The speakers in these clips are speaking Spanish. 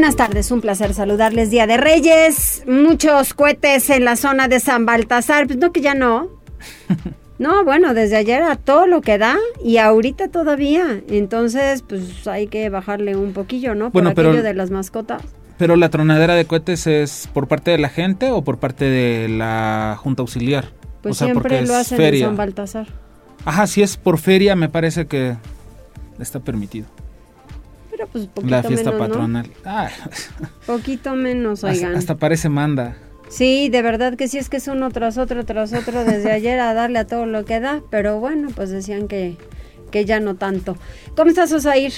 Buenas tardes, un placer saludarles Día de Reyes, muchos cohetes en la zona de San Baltasar, pues no que ya no. No, bueno, desde ayer a todo lo que da y ahorita todavía. Entonces, pues hay que bajarle un poquillo, ¿no? Por Bueno, pero- aquello de las mascotas. Pero la tronadera de cohetes es por parte de la gente o por parte de la Junta Auxiliar. Pues o sea, porque siempre lo hacen feria. en San Baltasar. Ajá, si es por feria, me parece que está permitido. Pero pues poquito La fiesta menos, patronal. Ah. Poquito menos, oigan. hasta parece manda. Sí, de verdad que sí es que es uno tras otro, tras otro desde ayer a darle a todo lo que da, pero bueno, pues decían que, que ya no tanto. ¿Cómo estás, Osair?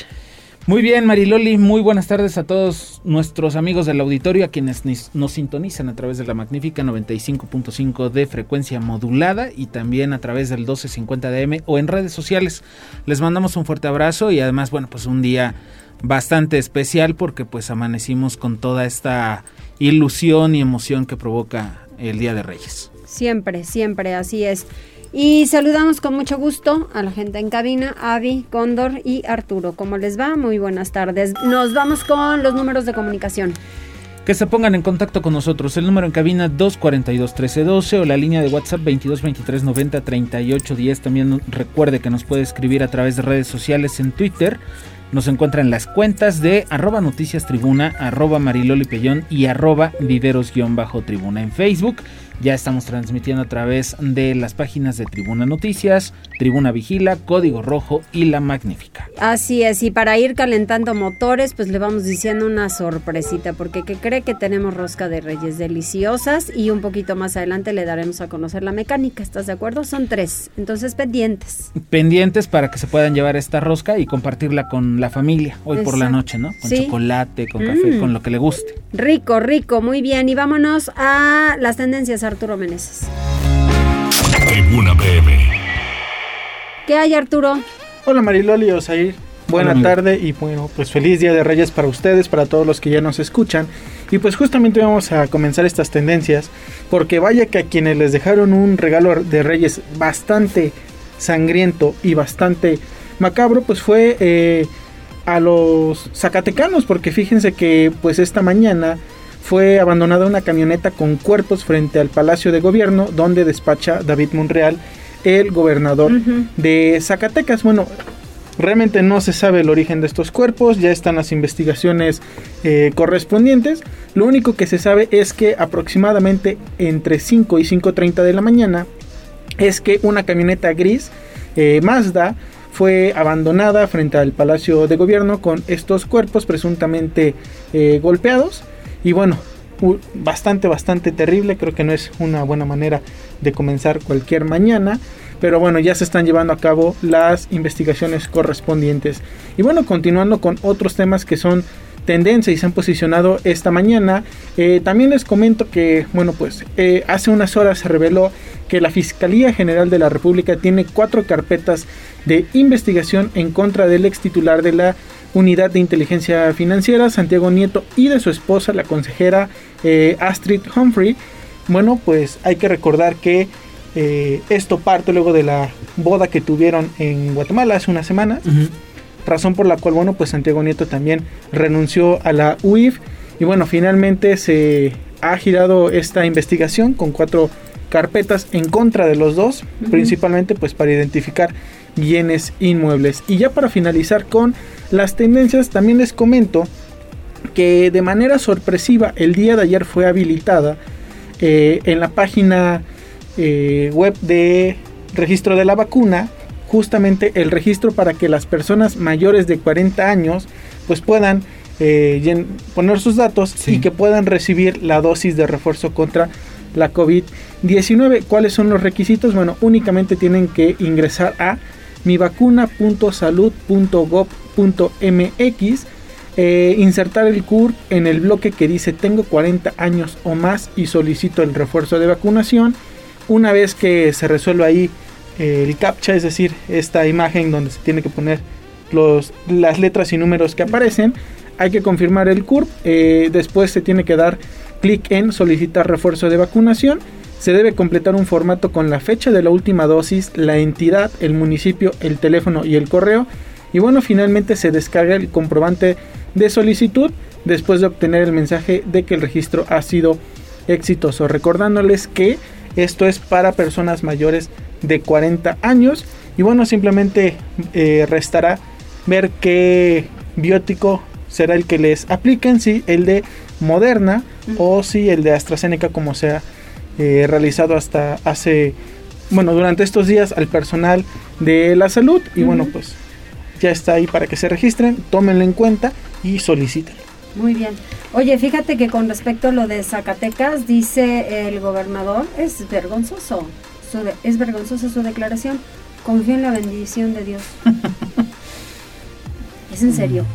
Muy bien, Mariloli, muy buenas tardes a todos nuestros amigos del auditorio, a quienes nos sintonizan a través de la magnífica 95.5 de frecuencia modulada y también a través del 1250 DM o en redes sociales. Les mandamos un fuerte abrazo y además, bueno, pues un día bastante especial porque pues amanecimos con toda esta ilusión y emoción que provoca el Día de Reyes. Siempre, siempre, así es. Y saludamos con mucho gusto a la gente en cabina, Avi, Cóndor y Arturo. ¿Cómo les va? Muy buenas tardes. Nos vamos con los números de comunicación. Que se pongan en contacto con nosotros. El número en cabina 242-1312 o la línea de WhatsApp 2223903810. También recuerde que nos puede escribir a través de redes sociales en Twitter. Nos encuentra en las cuentas de arroba noticias tribuna, arroba mariloli pellón y arroba viveros-tribuna en Facebook. Ya estamos transmitiendo a través de las páginas de Tribuna Noticias, Tribuna Vigila, Código Rojo y La Magnífica. Así es, y para ir calentando motores, pues le vamos diciendo una sorpresita, porque que cree que tenemos rosca de reyes deliciosas y un poquito más adelante le daremos a conocer la mecánica, ¿estás de acuerdo? Son tres, entonces pendientes. pendientes para que se puedan llevar esta rosca y compartirla con la familia hoy por la noche, ¿no? Con Sí. chocolate, con café, Mm. con lo que le guste. Rico, rico, muy bien, y vámonos a las tendencias, Arturo Meneses. Tribuna PM. ¿Qué hay, Arturo? Hola Mariloli Osair, buena Hola, tarde y bueno, pues feliz Día de Reyes para ustedes, para todos los que ya nos escuchan. Y pues justamente vamos a comenzar estas tendencias, porque vaya que a quienes les dejaron un regalo de Reyes bastante sangriento y bastante macabro, pues fue eh, a los zacatecanos, porque fíjense que pues esta mañana fue abandonada una camioneta con cuerpos frente al Palacio de Gobierno, donde despacha David Monreal, el gobernador de Zacatecas. Bueno, realmente no se sabe el origen de estos cuerpos, ya están las investigaciones eh, correspondientes. Lo único que se sabe es que aproximadamente entre 5 y 5.30 de la mañana es que una camioneta gris eh, Mazda fue abandonada frente al Palacio de Gobierno con estos cuerpos presuntamente eh, golpeados. Y bueno, bastante, bastante terrible. Creo que no es una buena manera de comenzar cualquier mañana. Pero bueno, ya se están llevando a cabo las investigaciones correspondientes. Y bueno, continuando con otros temas que son tendencia y se han posicionado esta mañana. Eh, también les comento que, bueno, pues eh, hace unas horas se reveló que la Fiscalía General de la República tiene cuatro carpetas de investigación en contra del ex titular de la Unidad de Inteligencia Financiera, Santiago Nieto, y de su esposa, la consejera eh, Astrid Humphrey. Bueno, pues hay que recordar que eh, esto parte luego de la boda que tuvieron en Guatemala hace unas semanas razón por la cual, bueno, pues Santiago Nieto también renunció a la UIF y bueno, finalmente se ha girado esta investigación con cuatro carpetas en contra de los dos, principalmente pues para identificar bienes inmuebles. Y ya para finalizar con las tendencias, también les comento que de manera sorpresiva el día de ayer fue habilitada eh, en la página eh, web de registro de la vacuna justamente el registro para que las personas mayores de 40 años pues puedan eh, poner sus datos Sí. y que puedan recibir la dosis de refuerzo contra la COVID-19. ¿Cuáles son los requisitos? Bueno, únicamente tienen que ingresar a mivacuna.salud.gov.mx eh, insertar el CUR en el bloque que dice tengo 40 años o más y solicito el refuerzo de vacunación. Una vez que se resuelva ahí eh, el captcha, es decir, esta imagen donde se tiene que poner los, las letras y números que aparecen, hay que confirmar el CURP, eh, después se tiene que dar clic en solicitar refuerzo de vacunación, se debe completar un formato con la fecha de la última dosis, la entidad, el municipio, el teléfono y el correo, y bueno, finalmente se descarga el comprobante de solicitud después de obtener el mensaje de que el registro ha sido exitoso, recordándoles que esto es para personas mayores de 40 años. Y bueno, simplemente eh, restará ver qué biótico será el que les apliquen, si el de Moderna o si el de AstraZeneca como se ha eh, realizado hasta hace, bueno, durante estos días al personal de la salud. Y bueno, pues ya está ahí para que se registren, tómenlo en cuenta y soliciten. Muy bien. Oye, fíjate que con respecto a lo de Zacatecas, dice el gobernador, es vergonzoso, es vergonzosa su declaración. Confío en la bendición de Dios. es en serio.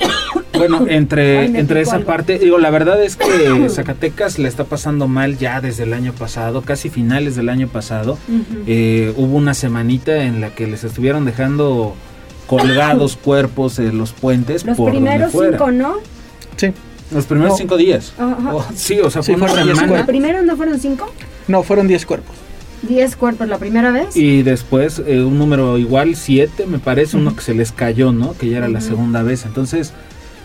Bueno, entre, entre esa parte, digo, la verdad es que Zacatecas le está pasando mal ya desde el año pasado, casi finales del año pasado. Eh, hubo una semanita en la que les estuvieron dejando colgados cuerpos en los puentes. Los primeros cinco, ¿no? Sí. Los primeros cinco días. Oh, sí, o sea, fue una semana. ¿Los primeros no fueron cinco? No, fueron diez cuerpos. 10 cuerpos la primera vez. Y después eh, un número igual, 7, me parece, uno que se les cayó, ¿no? Que ya era la segunda vez. Entonces,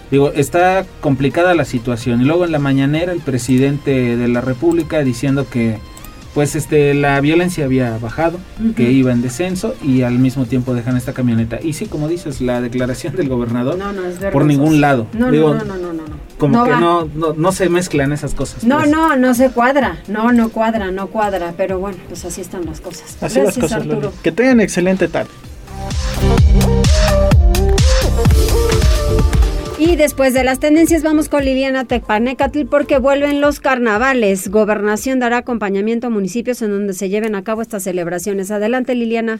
digo, está complicada la situación. Y luego en la mañanera el presidente de la República diciendo que pues este la violencia había bajado, que iba en descenso y al mismo tiempo dejan esta camioneta. Y sí, como dices, la declaración del gobernador no, no, es por ningún lado. No, no, no, no, no, Como que no, no, se mezclan esas cosas. No, pues. no, no se cuadra. No, no cuadra, no cuadra. Pero bueno, pues así están las cosas. Así Gracias, las cosas, Arturo. Que tengan excelente tarde. Y después de las tendencias vamos con Liliana Tepanecatl porque vuelven los carnavales. Gobernación dará acompañamiento a municipios en donde se lleven a cabo estas celebraciones. Adelante Liliana.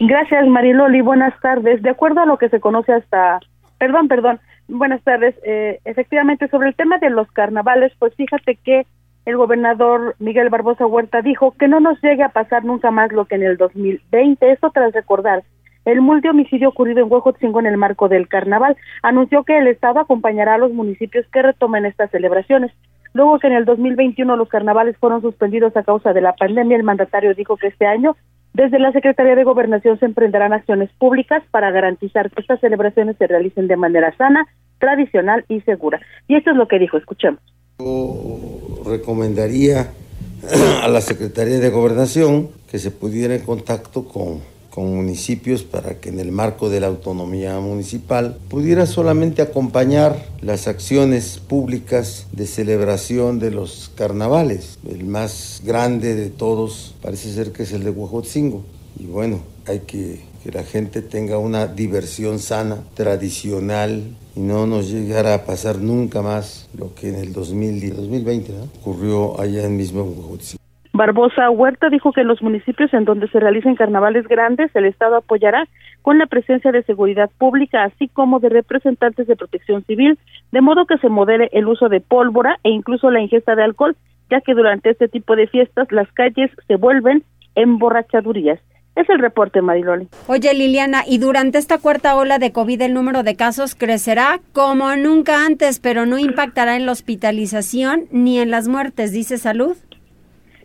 Gracias Mariloli, buenas tardes. De acuerdo a lo que se conoce hasta, perdón, perdón, buenas tardes. Eh, efectivamente, sobre el tema de los carnavales, pues fíjate que el gobernador Miguel Barbosa Huerta dijo que no nos llegue a pasar nunca más lo que en el 2020. Esto tras recordar el multihomicidio ocurrido en Huejotzingo en el marco del carnaval. Anunció que el Estado acompañará a los municipios que retomen estas celebraciones. Luego que en el 2021 los carnavales fueron suspendidos a causa de la pandemia, el mandatario dijo que este año desde la Secretaría de Gobernación se emprenderán acciones públicas para garantizar que estas celebraciones se realicen de manera sana, tradicional y segura. Y esto es lo que dijo, escuchemos. Yo recomendaría a la Secretaría de Gobernación que se pudiera en contacto con con municipios para que en el marco de la autonomía municipal pudiera solamente acompañar las acciones públicas de celebración de los carnavales. El más grande de todos parece ser que es el de Huajotzingo. Y bueno, hay que que la gente tenga una diversión sana, tradicional y no nos llegara a pasar nunca más lo que en el 2020 ocurrió allá en mismo Huajotzingo. Barbosa Huerta dijo que en los municipios en donde se realicen carnavales grandes, el Estado apoyará con la presencia de seguridad pública, así como de representantes de protección civil, de modo que se modere el uso de pólvora e incluso la ingesta de alcohol, ya que durante este tipo de fiestas las calles se vuelven emborrachadurías. Es el reporte, Mariloli. Oye, Liliana, y durante esta cuarta ola de COVID el número de casos crecerá como nunca antes, pero no impactará en la hospitalización ni en las muertes, dice Salud.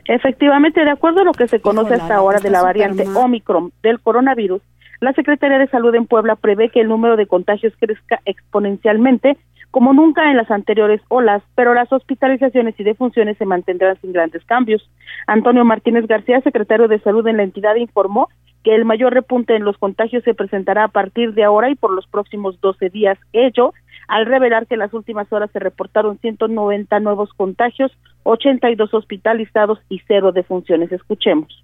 Efectivamente, de acuerdo a lo que se conoce hasta ahora de la variante Omicron del coronavirus, la Secretaría de Salud en Puebla prevé que el número de contagios crezca exponencialmente como nunca en las anteriores olas, pero las hospitalizaciones y defunciones se mantendrán sin grandes cambios. Antonio Martínez García, secretario de Salud en la entidad, informó que el mayor repunte en los contagios se presentará a partir de ahora y por los próximos 12 días. Ello al revelar que en las últimas horas se reportaron 190 nuevos contagios, 82 hospitalizados y cero defunciones. Escuchemos.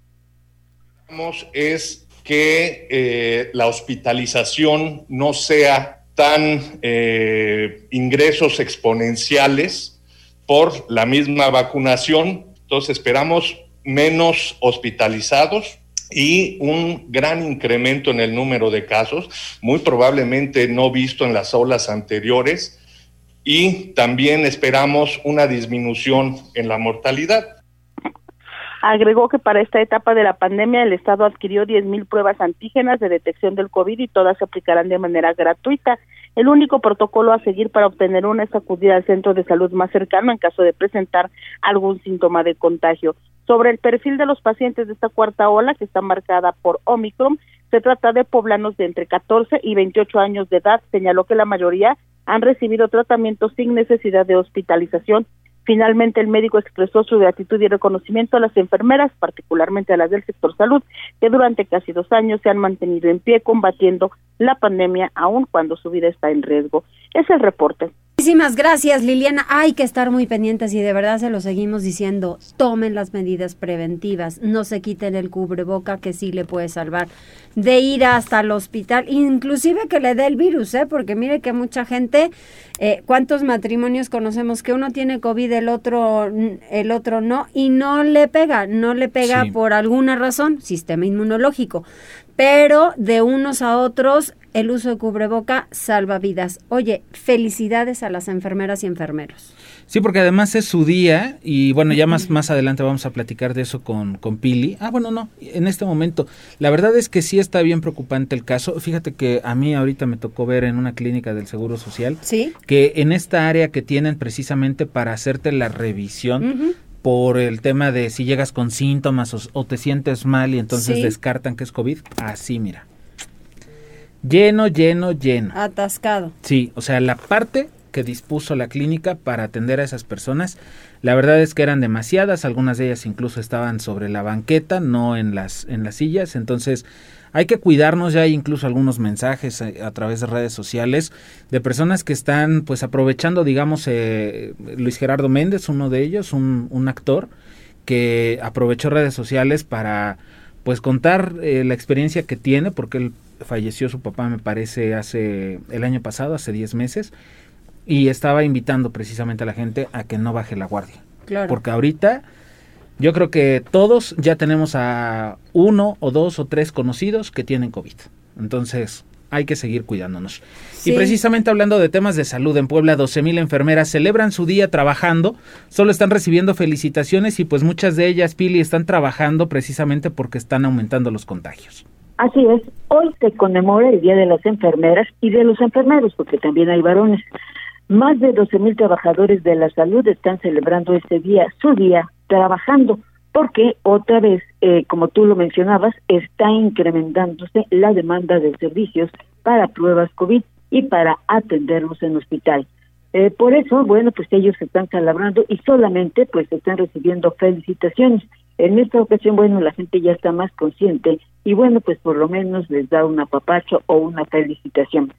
Es que eh, la hospitalización no sea tan eh, ingresos exponenciales por la misma vacunación. Entonces esperamos menos hospitalizados, y un gran incremento en el número de casos, muy probablemente no visto en las olas anteriores, y también esperamos una disminución en la mortalidad. Agregó que para esta etapa de la pandemia el Estado adquirió 10.000 pruebas antígenas de detección del COVID y todas se aplicarán de manera gratuita. El único protocolo a seguir para obtener una es acudir al centro de salud más cercano en caso de presentar algún síntoma de contagio. Sobre el perfil de los pacientes de esta cuarta ola, que está marcada por Omicron, se trata de poblanos de entre 14 y 28 años de edad. Señaló que la mayoría han recibido tratamiento sin necesidad de hospitalización Finalmente, el médico expresó su gratitud y reconocimiento a las enfermeras, particularmente a las del sector salud, que durante casi dos años se han mantenido en pie combatiendo la pandemia, aun cuando su vida está en riesgo. Es el reporte. Muchísimas gracias, Liliana. Hay que estar muy pendientes y de verdad se lo seguimos diciendo. Tomen las medidas preventivas, no se quiten el cubreboca que sí le puede salvar de ir hasta el hospital, inclusive que le dé el virus, ¿eh? porque mire que mucha gente, eh, ¿cuántos matrimonios conocemos que uno tiene COVID, el otro, el otro no, y no le pega, no le pega por alguna razón, sistema inmunológico, pero de unos a otros el uso de cubreboca salva vidas. Oye, felicidades a las enfermeras y enfermeros. Sí, porque además es su día y bueno, ya más, más adelante vamos a platicar de eso con, con Pili. Ah, bueno, no, en este momento. La verdad es que sí está bien preocupante el caso. Fíjate que a mí ahorita me tocó ver en una clínica del Seguro Social ¿Sí? que en esta área que tienen precisamente para hacerte la revisión, por el tema de si llegas con síntomas o, te sientes mal y entonces descartan que es COVID, así mira. Lleno, lleno, lleno. Atascado. Sí, o sea, la parte que dispuso la clínica para atender a esas personas, la verdad es que eran demasiadas, algunas de ellas incluso estaban sobre la banqueta, no en las en las sillas, entonces hay que cuidarnos, ya hay incluso algunos mensajes a, a través de redes sociales de personas que están pues aprovechando, digamos, eh, Luis Gerardo Méndez, uno de ellos, un, un actor, que aprovechó redes sociales para pues contar eh, la experiencia que tiene, porque él falleció su papá me parece hace el año pasado, hace 10 meses, y estaba invitando precisamente a la gente a que no baje la guardia. Claro. Porque ahorita yo creo que todos ya tenemos a uno o dos o tres conocidos que tienen COVID. Entonces hay que seguir cuidándonos. Y precisamente hablando de temas de salud, en Puebla 12.000 enfermeras celebran su día trabajando, solo están recibiendo felicitaciones y pues muchas de ellas, Pili, están trabajando precisamente porque están aumentando los contagios. Así es, hoy se conmemora el Día de las Enfermeras y de los enfermeros, porque también hay varones. Más de 12.000 trabajadores de la salud están celebrando este día, su día, trabajando, porque otra vez, eh, como tú lo mencionabas, está incrementándose la demanda de servicios para pruebas COVID y para atenderlos en hospital. Eh, por eso, bueno, pues ellos se están celebrando y solamente pues están recibiendo felicitaciones. En esta ocasión, bueno, la gente ya está más consciente y bueno, pues por lo menos les da un apapacho o una felicitación.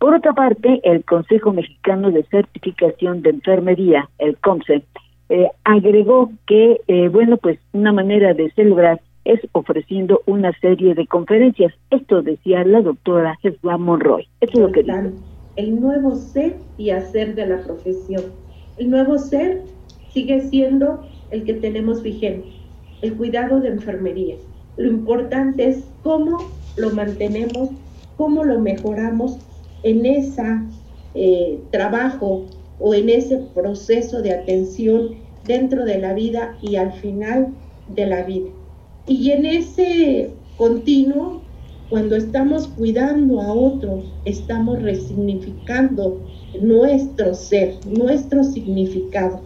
Por otra parte, el Consejo Mexicano de Certificación de Enfermería, el COMCE, eh, agregó que, eh, bueno, pues una manera de celebrar es ofreciendo una serie de conferencias. Esto decía la doctora Jesús Monroy. Esto es lo que dice. El nuevo ser y hacer de la profesión. El nuevo ser sigue siendo el que tenemos vigente, el cuidado de enfermería. Lo importante es cómo lo mantenemos, cómo lo mejoramos en ese eh, trabajo o en ese proceso de atención dentro de la vida y al final de la vida. Y en ese continuo, cuando estamos cuidando a otros, estamos resignificando nuestro ser, nuestro significado.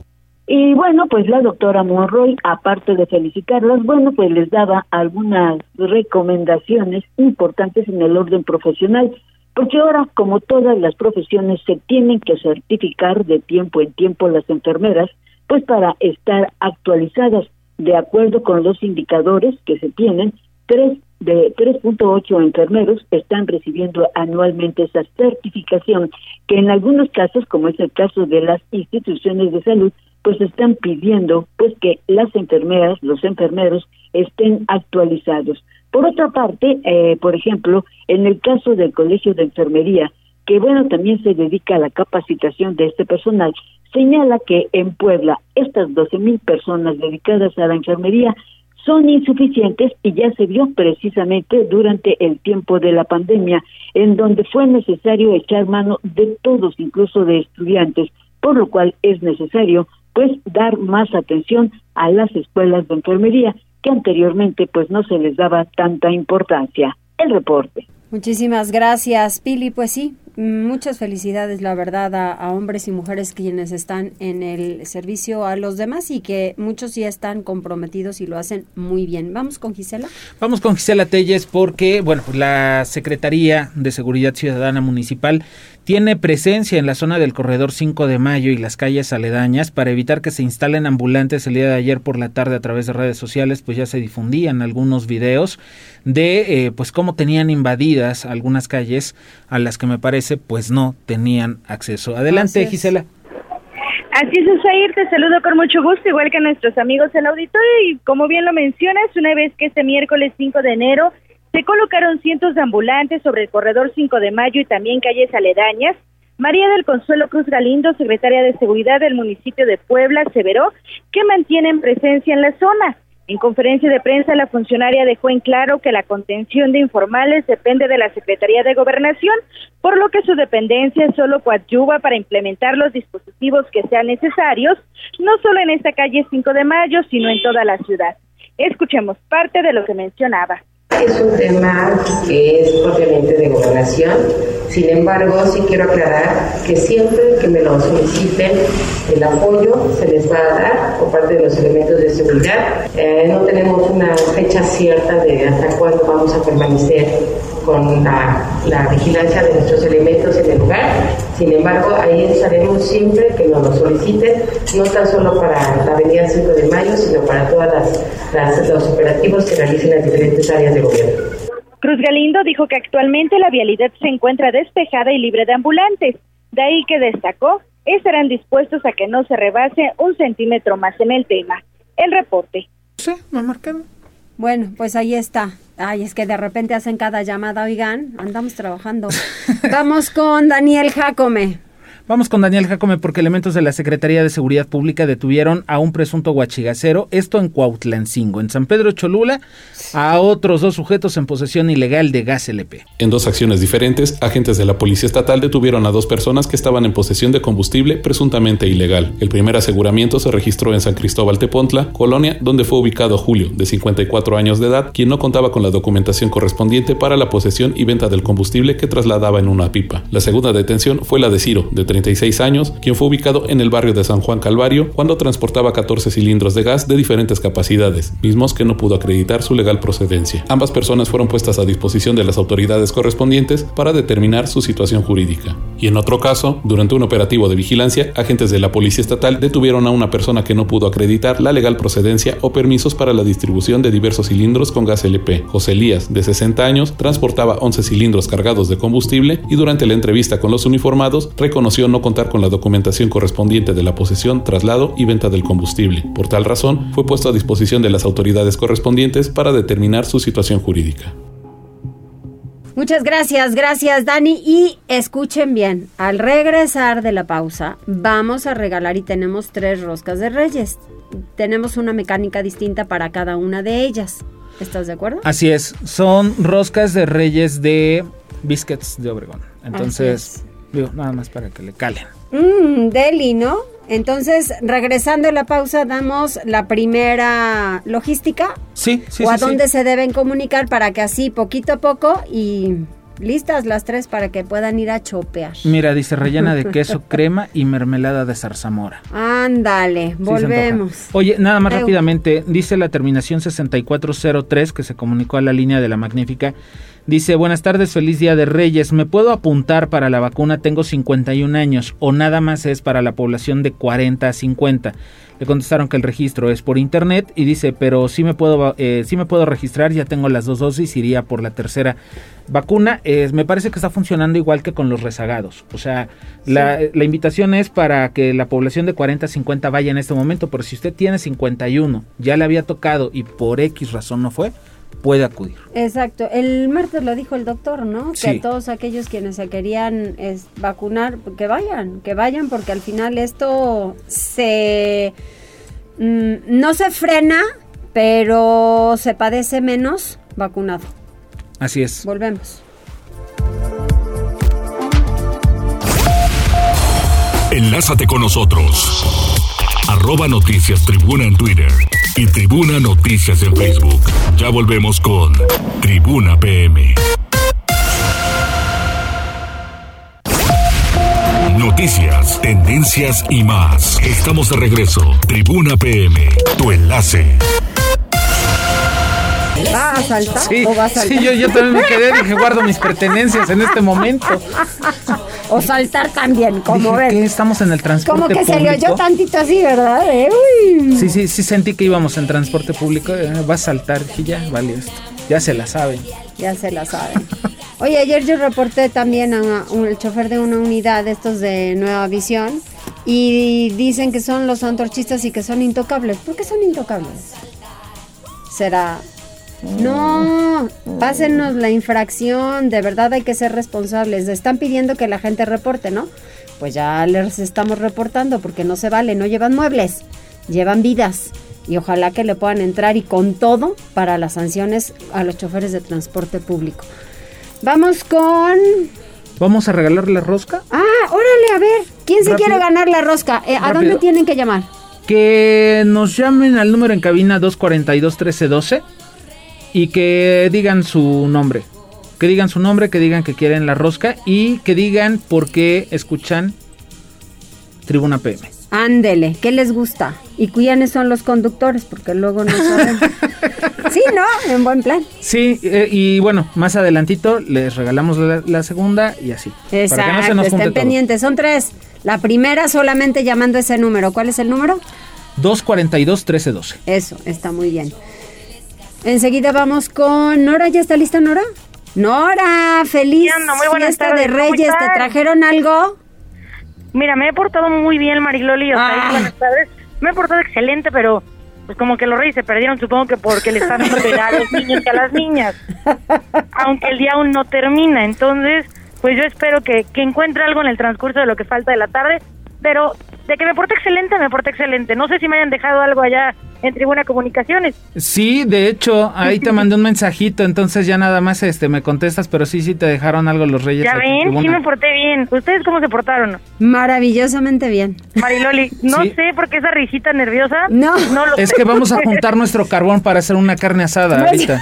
Y bueno, pues la doctora Monroy, aparte de felicitarlas, bueno, pues les daba algunas recomendaciones importantes en el orden profesional porque ahora, como todas las profesiones, se tienen que certificar de tiempo en tiempo las enfermeras, pues para estar actualizadas de acuerdo con los indicadores que se tienen, tres de 3.8 enfermeros están recibiendo anualmente esa certificación, que en algunos casos, como es el caso de las instituciones de salud, pues están pidiendo pues que las enfermeras, los enfermeros estén actualizados. Por otra parte, eh, por ejemplo, en el caso del Colegio de Enfermería, que bueno, también se dedica a la capacitación de este personal, señala que en Puebla estas 12 mil personas dedicadas a la enfermería son insuficientes y ya se vio precisamente durante el tiempo de la pandemia, en donde fue necesario echar mano de todos, incluso de estudiantes, por lo cual es necesario pues dar más atención a las escuelas de enfermería que anteriormente pues no se les daba tanta importancia. El reporte. Muchísimas gracias, Pili. Pues sí, muchas felicidades, la verdad, a, hombres y mujeres quienes están en el servicio a los demás y que muchos ya están comprometidos y lo hacen muy bien. ¿Vamos con Gisela? Vamos con Gisela Telles porque, bueno, pues la Secretaría de Seguridad Ciudadana Municipal tiene presencia en la zona del corredor 5 de mayo y las calles aledañas para evitar que se instalen ambulantes el día de ayer por la tarde a través de redes sociales, pues ya se difundían algunos videos de eh, pues cómo tenían invadidas algunas calles a las que me parece pues no tenían acceso. Adelante, Gisela. Así es, Usair, te saludo con mucho gusto, igual que a nuestros amigos del auditorio y como bien lo mencionas, una vez que este miércoles 5 de enero se colocaron cientos de ambulantes sobre el corredor 5 de mayo y también calles aledañas. María del Consuelo Cruz Galindo, secretaria de Seguridad del municipio de Puebla, aseveró que mantienen presencia en la zona. En conferencia de prensa, la funcionaria dejó en claro que la contención de informales depende de la Secretaría de Gobernación, por lo que su dependencia solo coadyuva para implementar los dispositivos que sean necesarios, no solo en esta calle 5 de Mayo, sino en toda la ciudad. Escuchemos parte de lo que mencionaba. Es un tema que es propiamente de gobernación, sin embargo sí quiero aclarar que siempre que me lo soliciten el apoyo se les va a dar por parte de los elementos de seguridad. Eh, no tenemos una fecha cierta de hasta cuándo vamos a permanecer con la, la, vigilancia de nuestros elementos en el lugar. Sin embargo, ahí estaremos siempre que nos lo soliciten, no tan solo para la avenida 5 de mayo, sino para todas las, los operativos que realicen las diferentes áreas de gobierno. Cruz Galindo dijo que actualmente la vialidad se encuentra despejada y libre de ambulantes. De ahí que destacó, estarán dispuestos a que no se rebase un centímetro más en el tema. El reporte. Sí, me marcaron. Bueno, pues ahí está. Ay, es que de repente hacen cada llamada, oigan, andamos trabajando. Vamos con Daniel Jacome. Vamos con Daniel Jacome porque elementos de la Secretaría de Seguridad Pública detuvieron a un presunto guachigacero, esto en Cuautlancingo, en San Pedro Cholula, a otros dos sujetos en posesión ilegal de gas LP. En dos acciones diferentes, agentes de la Policía Estatal detuvieron a dos personas que estaban en posesión de combustible presuntamente ilegal. El primer aseguramiento se registró en San Cristóbal Tepontla, Colonia, donde fue ubicado Julio, de 54 años de edad, quien no contaba con la documentación correspondiente para la posesión y venta del combustible que trasladaba en una pipa. La segunda detención fue la de Ciro, de 36 años, quien fue ubicado en el barrio de San Juan Calvario cuando transportaba 14 cilindros de gas de diferentes capacidades, mismos que no pudo acreditar su legal procedencia. Ambas personas fueron puestas a disposición de las autoridades correspondientes para determinar su situación jurídica. Y en otro caso, durante un operativo de vigilancia, agentes de la Policía Estatal detuvieron a una persona que no pudo acreditar la legal procedencia o permisos para la distribución de diversos cilindros con gas LP. José Elías, de 60 años, transportaba 11 cilindros cargados de combustible y durante la entrevista con los uniformados reconoció no contar con la documentación correspondiente de la posesión, traslado y venta del combustible. Por tal razón, fue puesto a disposición de las autoridades correspondientes para determinar su situación jurídica. Muchas gracias, gracias Dani. Y escuchen bien, al regresar de la pausa, vamos a regalar y tenemos tres roscas de reyes. Tenemos una mecánica distinta para cada una de ellas. ¿Estás de acuerdo? Así es, son roscas de reyes de Biscuits de Obregón. Entonces, nada más para que le calen. Mmm, deli, ¿no? Entonces, regresando a la pausa, damos la primera logística. Sí, sí, O a dónde se deben comunicar para que así, poquito a poco y listas las tres para que puedan ir a chopear. Mira, dice rellena de queso, crema y mermelada de zarzamora. Ándale, volvemos. Oye, nada más rápidamente, dice la terminación 6403 que se comunicó a la línea de la Magnífica Dice, buenas tardes, feliz día de Reyes. ¿Me puedo apuntar para la vacuna? Tengo 51 años o nada más es para la población de 40 a 50. Le contestaron que el registro es por internet y dice, pero sí me puedo, eh, sí me puedo registrar, ya tengo las dos dosis, iría por la tercera vacuna. me parece que está funcionando igual que con los rezagados. O sea, la, la, invitación es para que la población de 40 a 50 vaya en este momento, pero si usted tiene 51, ya le había tocado y por X razón no fue, puede acudir. Exacto. El martes lo dijo el doctor, ¿no? Que todos aquellos quienes se querían vacunar, que vayan, que vayan, porque al final esto se... Mm, no se frena pero se padece menos vacunado. Así es. Volvemos. Enlázate con nosotros. Arroba Noticias Tribuna en Twitter y Tribuna Noticias en Facebook. Ya volvemos con Tribuna PM. Noticias, tendencias y más. Estamos de regreso. Tribuna PM, tu enlace. ¿Va a saltar Sí, o va a saltar? sí, yo, yo también me quedé, dije, guardo mis pertenencias en este momento. O saltar también, como ven. ¿qué? Estamos en el transporte Como que se le oyó público. tantito así, ¿verdad? Eh, uy. Sí, sí, sí sentí que íbamos en transporte público. eh, va a saltar, y ya, vale esto. Ya se la saben. Ya se la saben. Oye, ayer yo reporté también a un- el chofer de una unidad de estos de Nueva Visión y dicen que son los antorchistas y que son intocables. ¿Por qué son intocables? ¿Será? No, pásenos la infracción, de verdad hay que ser responsables. Están pidiendo que la gente reporte, ¿no? Pues ya les estamos reportando porque no se vale, no llevan muebles, llevan vidas. Y ojalá que le puedan entrar y con todo para las sanciones a los choferes de transporte público. Vamos con... ¿Vamos a regalar la rosca? Ah, órale, a ver, ¿quién se Rápido. quiere ganar la rosca? Eh, ¿A dónde tienen que llamar? Que nos llamen al número en cabina 242-1312 y que digan su nombre. Que digan su nombre, que digan que quieren la rosca y que digan por qué escuchan Tribuna PM. Ándele, ¿qué les gusta? ¿Y quiénes son los conductores? Porque luego no saben. sí, ¿no? En buen plan. Sí, eh, y bueno, más adelantito les regalamos la, la segunda y así. Exacto, para que no se nos junte estén pendientes. Son tres. La primera solamente llamando ese número. ¿Cuál es el número? 242-1312. Eso, está muy bien. Enseguida vamos con Nora. ¿Ya está lista, Nora? Nora, feliz ¿Qué onda? Muy buenas fiesta tardes, de ¿cómo Reyes. ¿Te trajeron algo? Mira, me he portado muy bien, Mariloli. O sea, Ah. buenas tardes. Me he portado excelente, pero pues como que los reyes se perdieron, supongo que porque le están a los niños que a las niñas. Aunque el día aún no termina. Entonces, pues yo espero que, que encuentre algo en el transcurso de lo que falta de la tarde. Pero de que me porte excelente, me porte excelente. No sé si me hayan dejado algo allá en Tribuna Comunicaciones. Sí, de hecho, ahí te mandé un mensajito, entonces ya nada más este me contestas, pero sí, sí te dejaron algo los reyes. Ya ven, sí me porté bien. ¿Ustedes cómo se portaron? Maravillosamente bien. Mariloli, no Sí. sé por qué esa risita nerviosa. No. no lo Es sé. que vamos a juntar nuestro carbón para hacer una carne asada ahorita.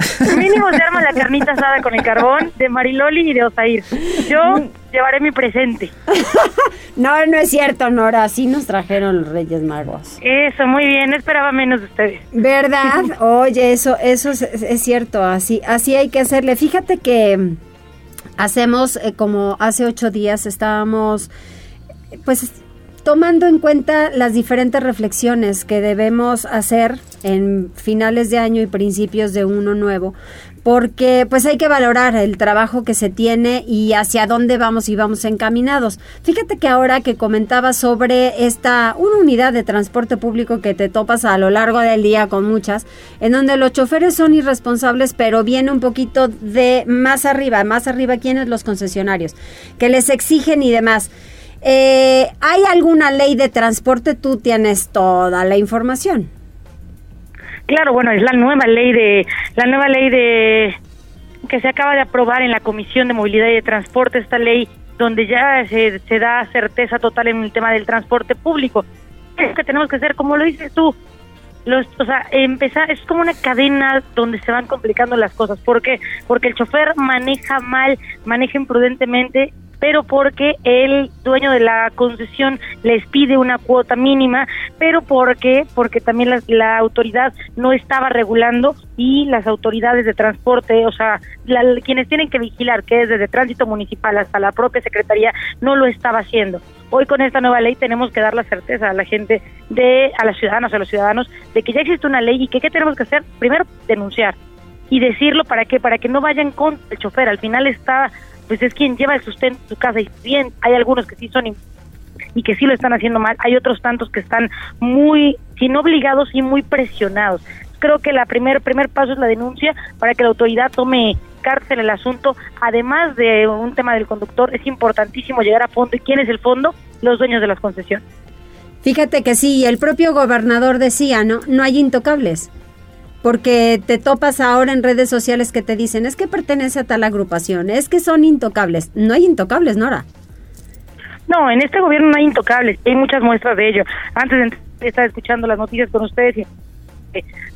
Mínimo se arma la carnita asada con el carbón de Mariloli y de Osair. Yo llevaré mi presente. No, no es cierto, Nora. Sí nos trajeron los Reyes Magos. Eso, muy bien. No esperaba menos de ustedes. ¿Verdad? Oye, eso, eso es, es cierto, así, así hay que hacerle. Fíjate que mm, hacemos eh, como hace ocho días estábamos, pues, tomando en cuenta las diferentes reflexiones que debemos hacer en finales de año y principios de uno nuevo, porque pues hay que valorar el trabajo que se tiene y hacia dónde vamos y vamos encaminados. Fíjate que ahora que comentaba sobre esta una unidad de transporte público que te topas a lo largo del día con muchas, en donde los choferes son irresponsables, pero viene un poquito de más arriba, más arriba quiénes los concesionarios, que les exigen y demás. Eh, ¿Hay alguna ley de transporte? Tú tienes toda la información. Claro, bueno, es la nueva ley de la nueva ley de que se acaba de aprobar en la Comisión de Movilidad y de Transporte esta ley donde ya se, se da certeza total en el tema del transporte público. Es que tenemos que hacer, como lo dices tú, los, o sea, empezar, es como una cadena donde se van complicando las cosas. ¿Por qué? Porque el chofer maneja mal, maneja imprudentemente, pero porque el dueño de la concesión les pide una cuota mínima, pero porque porque también la, la autoridad no estaba regulando y las autoridades de transporte, o sea, la- quienes tienen que vigilar, que es desde tránsito municipal hasta la propia secretaría, no lo estaba haciendo. Hoy con esta nueva ley tenemos que dar la certeza a la gente, de a las ciudadanas, a los ciudadanos, de que ya existe una ley y que qué tenemos que hacer, primero denunciar y decirlo para qué, para que no vayan contra el chofer. Al final está, pues es quien lleva el sustento de su casa y bien, hay algunos que sí son y que sí lo están haciendo mal, hay otros tantos que están muy, si no obligados, y muy presionados. Creo que la primer primer paso es la denuncia para que la autoridad tome cárcel el asunto. Además de un tema del conductor, es importantísimo llegar a fondo. ¿Y quién es el fondo? Los dueños de las concesiones. Fíjate que sí, el propio gobernador decía, ¿no? No hay intocables. Porque te topas ahora en redes sociales que te dicen, es que pertenece a tal agrupación, es que son intocables. No hay intocables, Nora. No, en este gobierno no hay intocables, hay muchas muestras de ello. Antes de escuchando las noticias con ustedes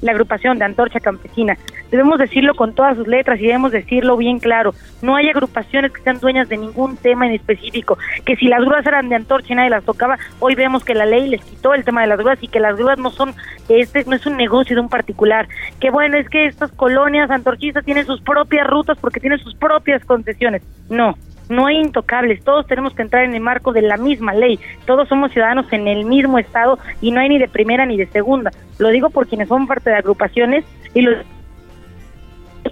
la agrupación de Antorcha Campesina. Debemos decirlo con todas sus letras y debemos decirlo bien claro. No hay agrupaciones que sean dueñas de ningún tema en específico. Que si las grúas eran de Antorcha y nadie las tocaba, hoy vemos que la ley les quitó el tema de las grúas y que las grúas no son, este no es un negocio de un particular. Que bueno, es que estas colonias antorchistas tienen sus propias rutas porque tienen sus propias concesiones. No, no hay intocables, todos tenemos que entrar en el marco de la misma ley, todos somos ciudadanos en el mismo estado y no hay ni de primera ni de segunda. Lo digo por quienes son parte de agrupaciones y los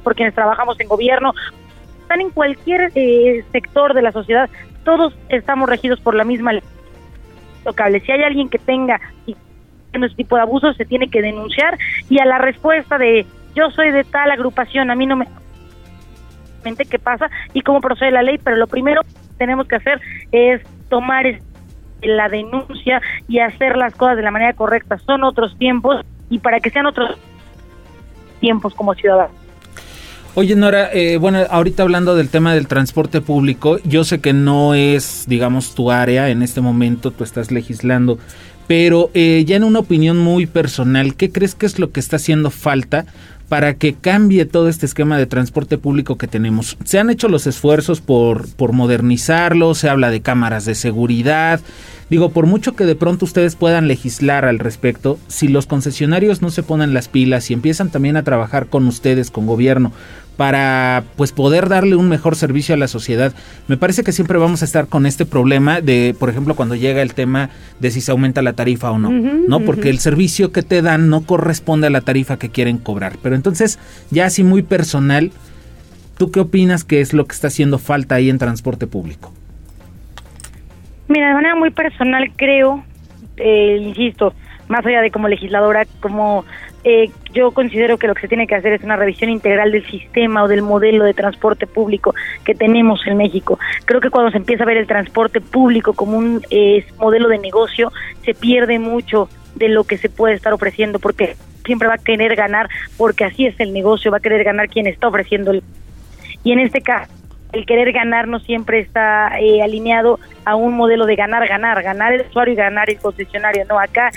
por quienes trabajamos en gobierno, están en cualquier eh, sector de la sociedad, todos estamos regidos por la misma ley. Si hay alguien que tenga ese tipo de abusos, se tiene que denunciar y a la respuesta de yo soy de tal agrupación, a mí no me qué pasa y cómo procede la ley, pero lo primero que tenemos que hacer es tomar la denuncia y hacer las cosas de la manera correcta. Son otros tiempos y para que sean otros tiempos como ciudadanos. Oye, Nora, eh, bueno, ahorita hablando del tema del transporte público, yo sé que no es, digamos, tu área en este momento, tú estás legislando, pero eh, ya en una opinión muy personal, ¿qué crees que es lo que está haciendo falta para que cambie todo este esquema de transporte público que tenemos. Se han hecho los esfuerzos por, por modernizarlo, se habla de cámaras de seguridad. Digo, por mucho que de pronto ustedes puedan legislar al respecto, si los concesionarios no se ponen las pilas y empiezan también a trabajar con ustedes, con gobierno, para pues poder darle un mejor servicio a la sociedad. Me parece que siempre vamos a estar con este problema de, por ejemplo, cuando llega el tema de si se aumenta la tarifa o no, ¿no? Porque el servicio que te dan no corresponde a la tarifa que quieren cobrar. Pero entonces, ya así muy personal, ¿tú qué opinas que es lo que está haciendo falta ahí en transporte público? Mira, de manera muy personal creo, eh, insisto, más allá de como legisladora, como eh, yo considero que lo que se tiene que hacer es una revisión integral del sistema o del modelo de transporte público que tenemos en México. Creo que cuando se empieza a ver el transporte público como un eh, modelo de negocio, se pierde mucho de lo que se puede estar ofreciendo, porque siempre va a querer ganar, porque así es el negocio, va a querer ganar quien está ofreciendo. El... Y en este caso, el querer ganar no siempre está eh, alineado a un modelo de ganar, ganar, ganar el usuario y ganar el concesionario. No, acá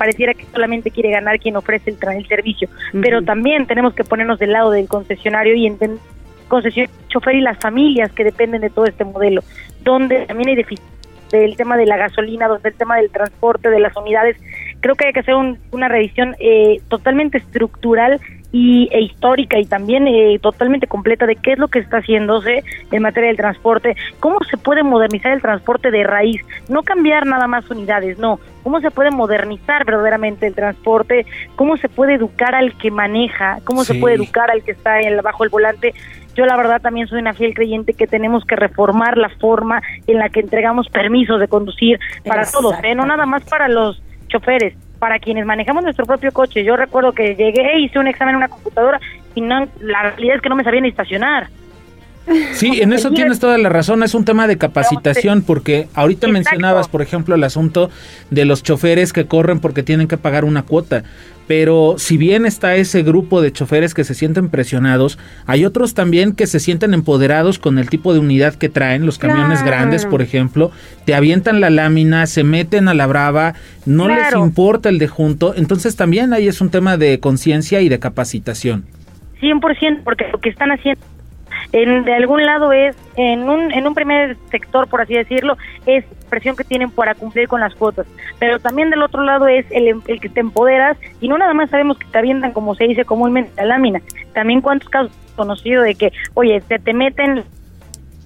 pareciera que solamente quiere ganar quien ofrece el, el servicio, pero también tenemos que ponernos del lado del concesionario y entender concesionario, chofer y las familias que dependen de todo este modelo, donde también hay déficit del tema de la gasolina, donde el tema del transporte, de las unidades, creo que hay que hacer una revisión eh, totalmente estructural y, e histórica y también eh, totalmente completa de qué es lo que está haciéndose en materia del transporte, cómo se puede modernizar el transporte de raíz, no cambiar nada más unidades, no, cómo se puede modernizar verdaderamente el transporte, cómo se puede educar al que maneja, cómo se puede educar al que está en, bajo el volante. Yo la verdad también soy una fiel creyente que tenemos que reformar la forma en la que entregamos permisos de conducir para todos, ¿eh? no nada más para los choferes, para quienes manejamos nuestro propio coche. Yo recuerdo que llegué, hice un examen en una computadora y no, la realidad es que no me sabía ni estacionar. Sí, en eso tienes toda la razón, es un tema de capacitación, porque ahorita mencionabas, por ejemplo, el asunto de los choferes que corren porque tienen que pagar una cuota. Pero si bien está ese grupo de choferes que se sienten presionados, hay otros también que se sienten empoderados con el tipo de unidad que traen, los camiones grandes, por ejemplo, te avientan la lámina, se meten a la brava, no les importa el de junto, entonces también ahí es un tema de conciencia y de capacitación. 100%, porque lo que están haciendo en, de algún lado es, en un, en un primer sector, por así decirlo, es presión que tienen para cumplir con las cuotas, pero también del otro lado es el, que te empoderas y no nada más sabemos que te avientan, como se dice comúnmente, la lámina, también cuántos casos conocido de que, oye, se te meten,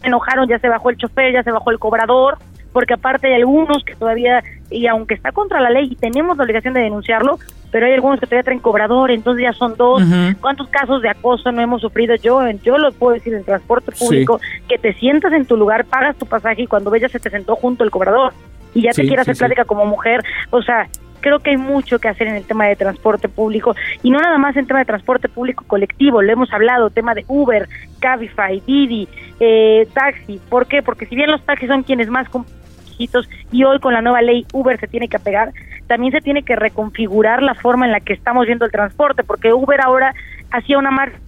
enojaron, ya se bajó el chofer, ya se bajó el cobrador, porque aparte hay algunos que todavía, y aunque está contra la ley y tenemos la obligación de denunciarlo, pero hay algunos que todavía traen cobrador, entonces ya son dos. ¿Cuántos casos de acoso no hemos sufrido yo? Yo lo puedo decir en transporte público, que te sientas en tu lugar, pagas tu pasaje y cuando ya se te sentó junto el cobrador y ya te quiere hacer plática como mujer. O sea, creo que hay mucho que hacer en el tema de transporte público y no nada más en tema de transporte público colectivo, lo hemos hablado, tema de Uber, Cabify, Didi, eh, taxi. ¿Por qué? Porque si bien los taxis son quienes más y hoy con la nueva ley Uber se tiene que apegar, también se tiene que reconfigurar la forma en la que estamos viendo el transporte, porque Uber ahora hacía una marcha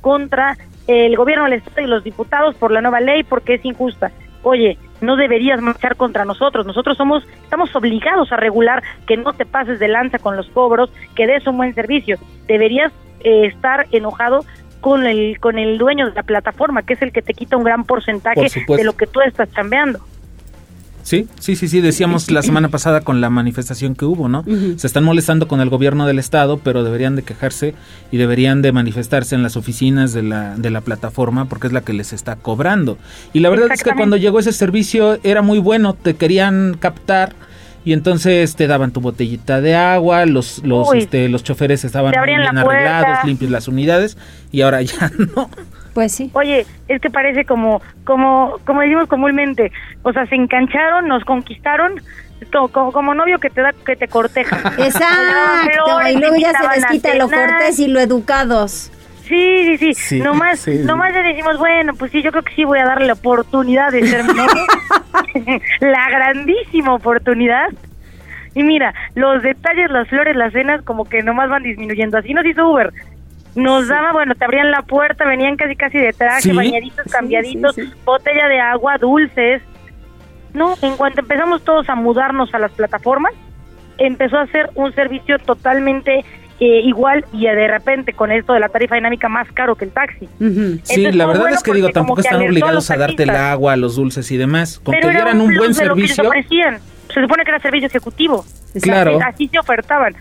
contra el gobierno del Estado y los diputados por la nueva ley porque es injusta. Oye, no deberías marchar contra nosotros. Nosotros somos, estamos obligados a regular que no te pases de lanza con los cobros, que des un buen servicio. Deberías eh, estar enojado con el con el dueño de la plataforma, que es el que te quita un gran porcentaje de lo que tú estás chambeando. Sí, sí, sí, sí, decíamos la semana pasada con la manifestación que hubo, ¿no? Se están molestando con el gobierno del estado, pero deberían de quejarse y deberían de manifestarse en las oficinas de la, de la plataforma porque es la que les está cobrando. Y la verdad es que cuando llegó ese servicio era muy bueno, te querían captar y entonces te daban tu botellita de agua, los los este, los choferes estaban bien arreglados, limpios las unidades y ahora ya no. Pues sí. Oye, es que parece como, como, como decimos comúnmente, o sea, se engancharon, nos conquistaron, como, como, novio que te da, que te corteja. Exacto, y luego ya se les quita lo cortés y lo educados. Sí, sí, sí, nomás, nomás le decimos, bueno, pues sí, yo creo que sí voy a darle la oportunidad de ser novio. la grandísima oportunidad. Y mira, los detalles, las flores, las cenas, como que nomás van disminuyendo. Así nos hizo Uber nos daba, bueno, te abrían la puerta, venían casi casi de traje, bañaditos, cambiaditos, botella de agua, dulces. No, en cuanto empezamos todos a mudarnos a las plataformas, empezó a ser un servicio totalmente eh, igual y de repente con esto de la tarifa dinámica más caro que el taxi. Sí, la verdad es que digo, tampoco están obligados a, darte el agua, los dulces y demás. Con que dieran un, buen servicio. Se supone que era servicio ejecutivo. Claro. Así se ofertaban.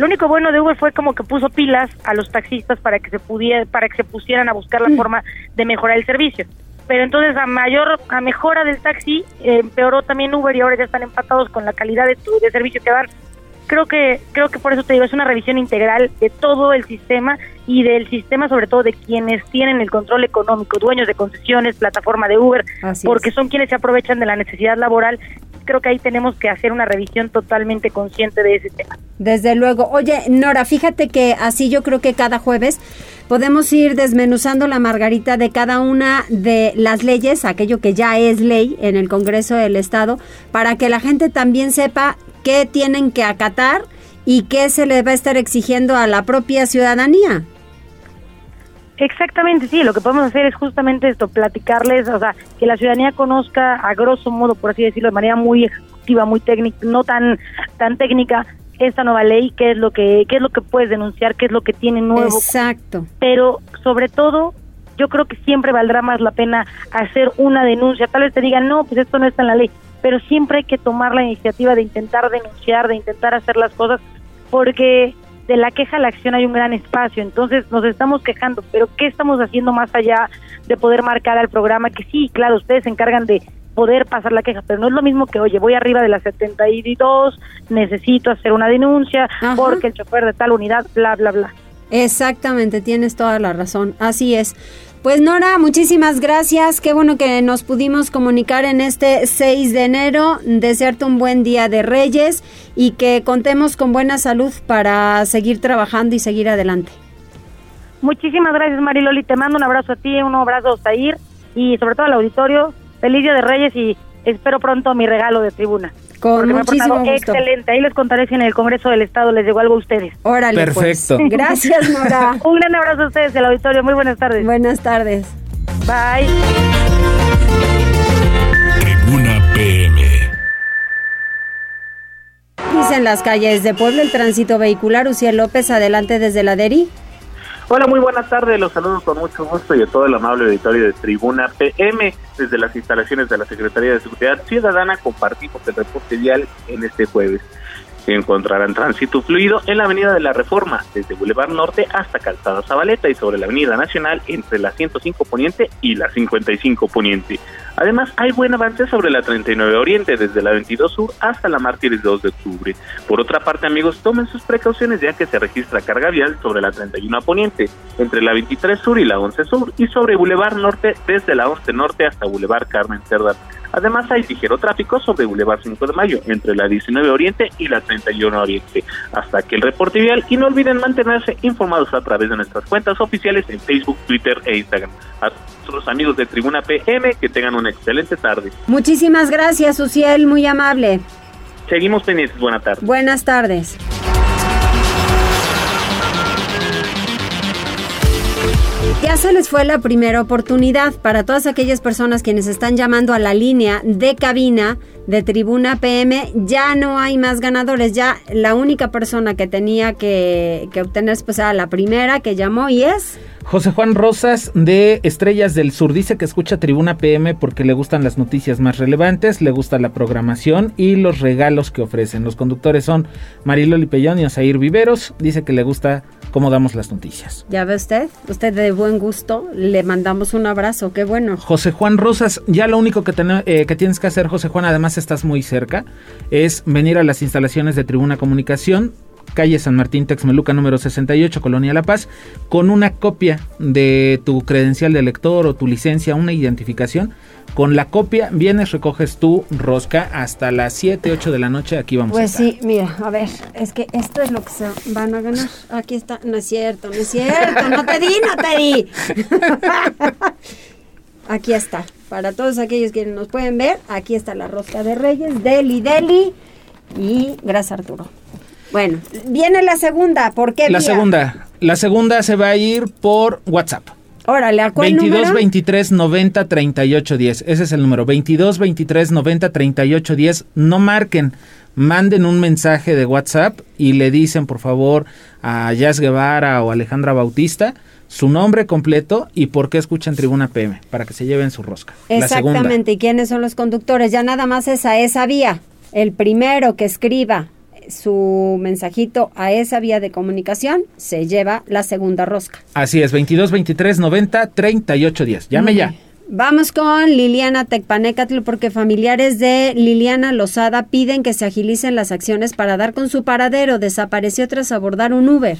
Lo único bueno de Uber fue como que puso pilas a los taxistas para que se pudiera, para que se pusieran a buscar la mm. forma de mejorar el servicio. Pero entonces a mayor, a mejora del taxi, empeoró también Uber y ahora ya están empatados con la calidad de, de servicio que dan. Creo que, creo que por eso te digo, es una revisión integral de todo el sistema y del sistema sobre todo de quienes tienen el control económico, dueños de concesiones, plataforma de Uber, porque son quienes se aprovechan de la necesidad laboral creo que ahí tenemos que hacer una revisión totalmente consciente de ese tema. Desde luego. Oye, Nora, fíjate que así yo creo que cada jueves podemos ir desmenuzando la margarita de cada una de las leyes, aquello que ya es ley en el Congreso del Estado, para que la gente también sepa qué tienen que acatar y qué se les va a estar exigiendo a la propia ciudadanía. Exactamente, sí, lo que podemos hacer es justamente esto, platicarles, o sea, que la ciudadanía conozca a grosso modo, por así decirlo, de manera muy ejecutiva, muy técnica, no tan tan técnica esta nueva ley, qué es lo que qué es lo que puedes denunciar, qué es lo que tiene nuevo. Exacto. Pero sobre todo, yo creo que siempre valdrá más la pena hacer una denuncia. Tal vez te digan, "No, pues esto no está en la ley", pero siempre hay que tomar la iniciativa de intentar denunciar, de intentar hacer las cosas porque de la queja a la acción hay un gran espacio, entonces nos estamos quejando, pero ¿qué estamos haciendo más allá de poder marcar al programa? Que sí, claro, ustedes se encargan de poder pasar la queja, pero no es lo mismo que, oye, voy arriba de las 72, necesito hacer una denuncia porque el chofer de tal unidad, bla, bla, bla. Exactamente, tienes toda la razón, así es. Pues Nora, muchísimas gracias. Qué bueno que nos pudimos comunicar en este 6 de enero. Desearte un buen día de Reyes y que contemos con buena salud para seguir trabajando y seguir adelante. Muchísimas gracias Mariloli. Te mando un abrazo a ti, un abrazo a y sobre todo al auditorio. Feliz día de Reyes y espero pronto mi regalo de tribuna. Con muchísimo gusto. Excelente. Ahí les contaré si en el Congreso del Estado les llegó algo a ustedes. Órale, pues. Perfecto. Gracias, Nora. Un gran abrazo a ustedes, el auditorio. Muy buenas tardes. Buenas tardes. Bye. Tribuna PM. Dicen las calles de Puebla el tránsito vehicular. Uciel López, adelante desde la DERI. Hola, muy buenas tardes. Los saludo con mucho gusto y a todo el amable auditorio de Tribuna PM. Desde las instalaciones de la Secretaría de Seguridad Ciudadana compartimos el reporte vial en este jueves encontrarán tránsito fluido en la Avenida de la Reforma, desde Boulevard Norte hasta Calzada Zabaleta y sobre la Avenida Nacional entre la 105 Poniente y la 55 Poniente. Además, hay buen avance sobre la 39 Oriente, desde la 22 Sur hasta la Mártires 2 de octubre. Por otra parte, amigos, tomen sus precauciones ya que se registra carga vial sobre la 31 Poniente, entre la 23 Sur y la 11 Sur, y sobre Boulevard Norte, desde la 11 Norte hasta Boulevard Carmen Cerdán. Además hay ligero tráfico sobre Boulevard 5 de Mayo entre la 19 Oriente y la 31 Oriente. Hasta aquí el reporte vial y no olviden mantenerse informados a través de nuestras cuentas oficiales en Facebook, Twitter e Instagram. A nuestros amigos de Tribuna PM que tengan una excelente tarde. Muchísimas gracias, Uciel, muy amable. Seguimos pendientes. Buenas tardes. Buenas tardes. Ya se les fue la primera oportunidad para todas aquellas personas quienes están llamando a la línea de cabina de Tribuna PM. Ya no hay más ganadores. Ya la única persona que tenía que, que obtener pues era la primera que llamó y es... José Juan Rosas de Estrellas del Sur dice que escucha Tribuna PM porque le gustan las noticias más relevantes, le gusta la programación y los regalos que ofrecen. Los conductores son Mariloli Pellón y Osair Viveros. Dice que le gusta cómo damos las noticias. Ya ve usted, usted de buen gusto, le mandamos un abrazo, qué bueno. José Juan Rosas, ya lo único que, eh, que tienes que hacer, José Juan, además estás muy cerca, es venir a las instalaciones de Tribuna Comunicación calle San Martín Texmeluca número 68, Colonia La Paz, con una copia de tu credencial de lector o tu licencia, una identificación. Con la copia vienes, recoges tu rosca hasta las 7, 8 de la noche. Aquí vamos pues a estar. Pues sí, mira, a ver, es que esto es lo que se van a ganar. Aquí está, no es cierto, no es cierto, no te di, no te di. aquí está, para todos aquellos que nos pueden ver, aquí está la rosca de Reyes, Deli Deli. Y gracias Arturo. Bueno, viene la segunda. ¿Por qué? La segunda. La segunda se va a ir por WhatsApp. Órale, ¿a cuál 22 número? 23 90 38 10. Ese es el número. 22 23 90 38 10. No marquen. Manden un mensaje de WhatsApp y le dicen, por favor, a Jazz Guevara o Alejandra Bautista su nombre completo y por qué escuchan Tribuna PM, para que se lleven su rosca. Exactamente. ¿Y quiénes son los conductores? Ya nada más es a esa vía. El primero que escriba su mensajito a esa vía de comunicación, se lleva la segunda rosca. Así es, 22 23 90 38 10. Llame ya. Vamos con Liliana Tecpanecatl porque familiares de Liliana Lozada piden que se agilicen las acciones para dar con su paradero. Desapareció tras abordar un Uber.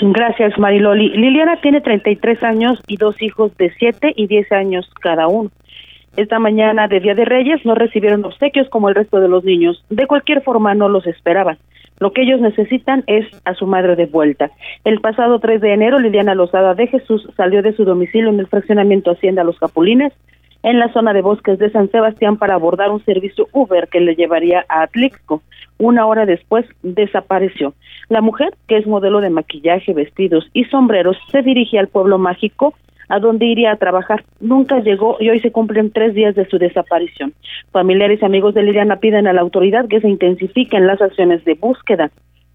Gracias, Mariloli. Liliana tiene 33 años y dos hijos de 7 y 10 años cada uno. Esta mañana de Día de Reyes no recibieron obsequios como el resto de los niños. De cualquier forma no los esperaban. Lo que ellos necesitan es a su madre de vuelta. El pasado 3 de enero, Liliana Lozada de Jesús salió de su domicilio en el fraccionamiento Hacienda Los Capulines, en la zona de bosques de San Sebastián, para abordar un servicio Uber que le llevaría a Atlixco. Una hora después desapareció. La mujer, que es modelo de maquillaje, vestidos y sombreros, se dirigía al pueblo mágico a dónde iría a trabajar. Nunca llegó y hoy se cumplen tres días de su desaparición. Familiares y amigos de Liliana piden a la autoridad que se intensifiquen las acciones de búsqueda.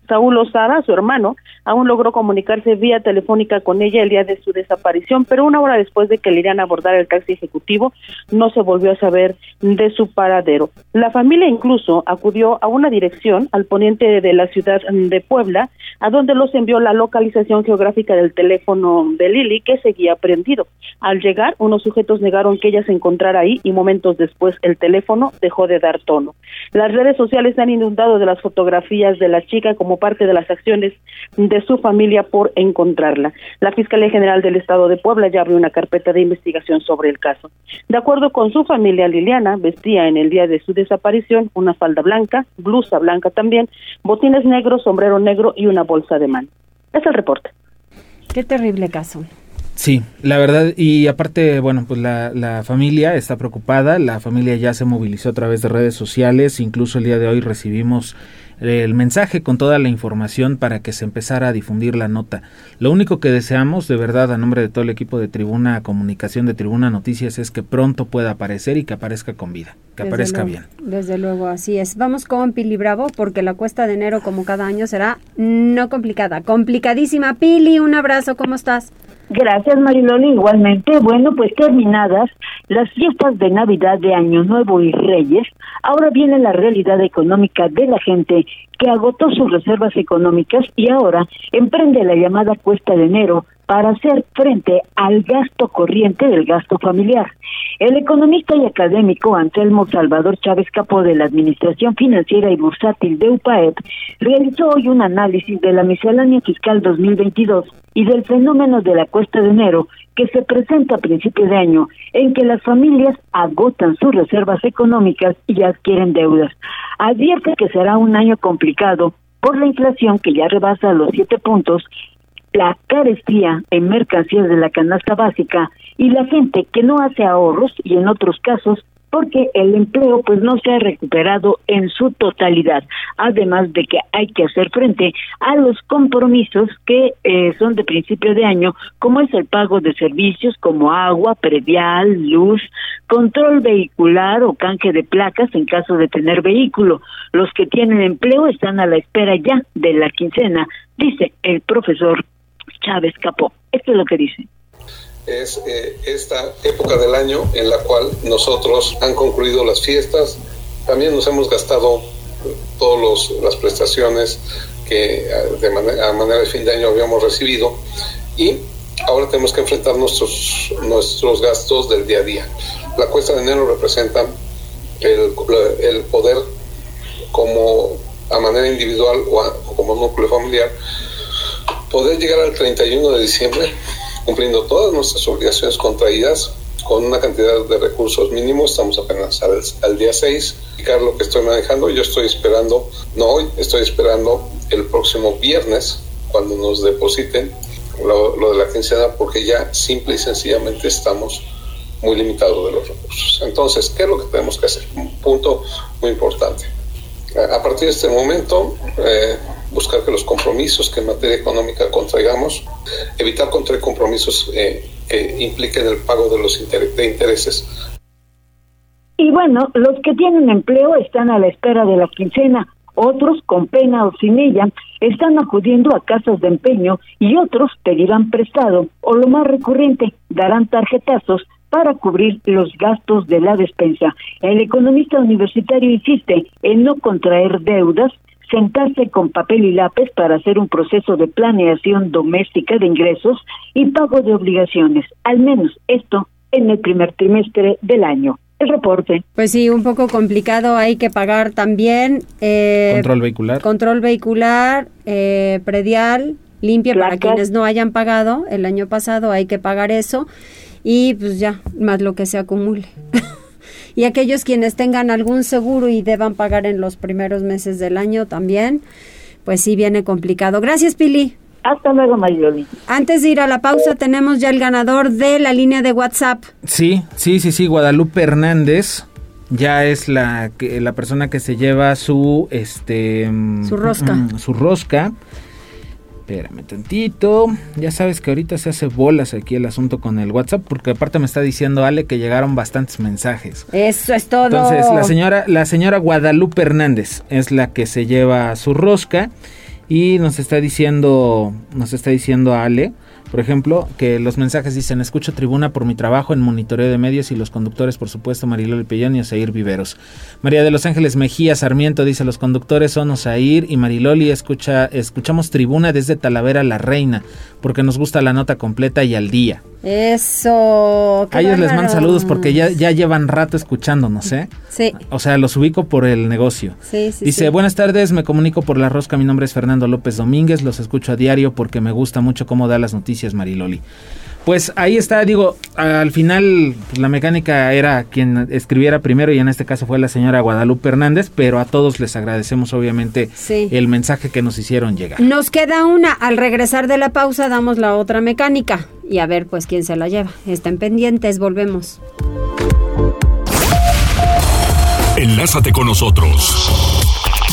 Saúl Osada, su hermano, aún logró comunicarse vía telefónica con ella el día de su desaparición, pero una hora después de que Liliana abordara el taxi ejecutivo, no se volvió a saber de su paradero. La familia incluso acudió a una dirección al poniente de la ciudad de Puebla, a donde los envió la localización geográfica del teléfono de Lili, que seguía prendido. Al llegar, unos sujetos negaron que ella se encontrara ahí y momentos después el teléfono dejó de dar tono. Las redes sociales han inundado de las fotografías de la chica como parte de las acciones de su familia por encontrarla. La Fiscalía General del Estado de Puebla ya abrió una carpeta de investigación sobre el caso. De acuerdo con su familia, Liliana vestía en el día de su desaparición una falda blanca, blusa blanca también, botines negros, sombrero negro y una bolsa de mano. Es el reporte. Qué terrible caso. Sí, la verdad, y aparte, bueno, pues la, la, familia está preocupada, la familia ya se movilizó a través de redes sociales, incluso el día de hoy recibimos el mensaje con toda la información para que se empezara a difundir la nota. Lo único que deseamos, de verdad, a nombre de todo el equipo de Tribuna Comunicación, de Tribuna Noticias, es que pronto pueda aparecer y que aparezca con vida, que desde aparezca luego, bien. Desde luego, así es. Vamos con Pili Bravo, porque la cuesta de enero, como cada año, será no complicada, complicadísima. Pili, un abrazo, ¿cómo estás? Gracias, Mariloli. Igualmente, bueno, pues terminadas las fiestas de Navidad, de Año Nuevo y Reyes, ahora viene la realidad económica de la gente que agotó sus reservas económicas y ahora emprende la llamada cuesta de enero para hacer frente al gasto corriente del gasto familiar. El economista y académico Anselmo Salvador Chávez Capó de la Administración Financiera y Bursátil de UPAEP realizó hoy un análisis de la miscelánea fiscal 2022 y del fenómeno de la cuesta de enero que se presenta a principio de año en que las familias agotan sus reservas económicas y adquieren deudas. Advierte que será un año complicado por la inflación que ya rebasa los siete puntos la carestía en mercancías de la canasta básica y la gente que no hace ahorros y en otros casos porque el empleo pues no se ha recuperado en su totalidad, además de que hay que hacer frente a los compromisos que eh, son de principio de año, como es el pago de servicios como agua, predial, luz, control vehicular o canje de placas en caso de tener vehículo. Los que tienen empleo están a la espera ya de la quincena, dice el profesor Chávez Capó. Esto es lo que dice es eh, esta época del año en la cual nosotros han concluido las fiestas, también nos hemos gastado todas las prestaciones que de manera, a manera de fin de año habíamos recibido y ahora tenemos que enfrentar nuestros, nuestros gastos del día a día. La cuesta de enero representa el, poder como a manera individual o, o como núcleo familiar, poder llegar al 31 de diciembre cumpliendo todas nuestras obligaciones contraídas con una cantidad de recursos mínimos. Estamos apenas al, día 6. lo que estoy manejando, yo estoy esperando, no hoy, estoy esperando el próximo viernes cuando nos depositen lo, lo de la quincena porque ya simple y sencillamente estamos muy limitados de los recursos. Entonces, ¿qué es lo que tenemos que hacer? Un punto muy importante. A partir de este momento, eh, buscar que los compromisos que en materia económica contraigamos, evitar contraer compromisos eh, que impliquen el pago de los de intereses. Y bueno, los que tienen empleo están a la espera de la quincena, otros con pena o sin ella están acudiendo a casas de empeño y otros pedirán prestado o lo más recurrente, darán tarjetazos para cubrir los gastos de la despensa. El economista universitario insiste en no contraer deudas sentarse con papel y lápiz para hacer un proceso de planeación doméstica de ingresos y pago de obligaciones, al menos esto en el primer trimestre del año. El reporte. Pues sí, un poco complicado. Hay que pagar también. Eh, control vehicular. Control vehicular, eh, predial, limpia para quienes no hayan pagado el año pasado. Hay que pagar eso. Y pues ya, más lo que se acumule. y aquellos quienes tengan algún seguro y deban pagar en los primeros meses del año también, pues sí viene complicado. Gracias, Pili. Hasta luego, Mayoli. Antes de ir a la pausa, tenemos ya el ganador de la línea de WhatsApp. Sí, sí, sí, sí, Guadalupe Hernández. Ya es la, la persona que se lleva su este su rosca. Mm, su rosca. Espérame tantito. Ya sabes que ahorita se hace bolas aquí el asunto con el WhatsApp, porque aparte me está diciendo Ale que llegaron bastantes mensajes. Eso es todo. Entonces, la señora, la señora Guadalupe Hernández es la que se lleva su rosca y nos está diciendo, nos está diciendo Ale por ejemplo, que los mensajes dicen, escucho tribuna por mi trabajo en monitoreo de medios y los conductores, por supuesto, Mariloli Pellón y Osair Viveros. María de los Ángeles Mejía Sarmiento dice, los conductores son Osair y Mariloli, escucha, escuchamos tribuna desde Talavera La Reina, porque nos gusta la nota completa y al día. Eso. A ellos les mando saludos porque ya, ya llevan rato escuchándonos, ¿eh? Sí. O sea, los ubico por el negocio. Sí, sí. Dice, buenas tardes, me comunico por la rosca, mi nombre es Fernando López Domínguez, los escucho a diario porque me gusta mucho cómo da las noticias Mariloli. Pues ahí está, digo, al final pues, la mecánica era quien escribiera primero y en este caso fue la señora Guadalupe Hernández, pero a todos les agradecemos obviamente el mensaje que nos hicieron llegar. Nos queda una, al regresar de la pausa damos la otra mecánica y a ver pues quién se la lleva. Estén pendientes, volvemos. Enlázate con nosotros.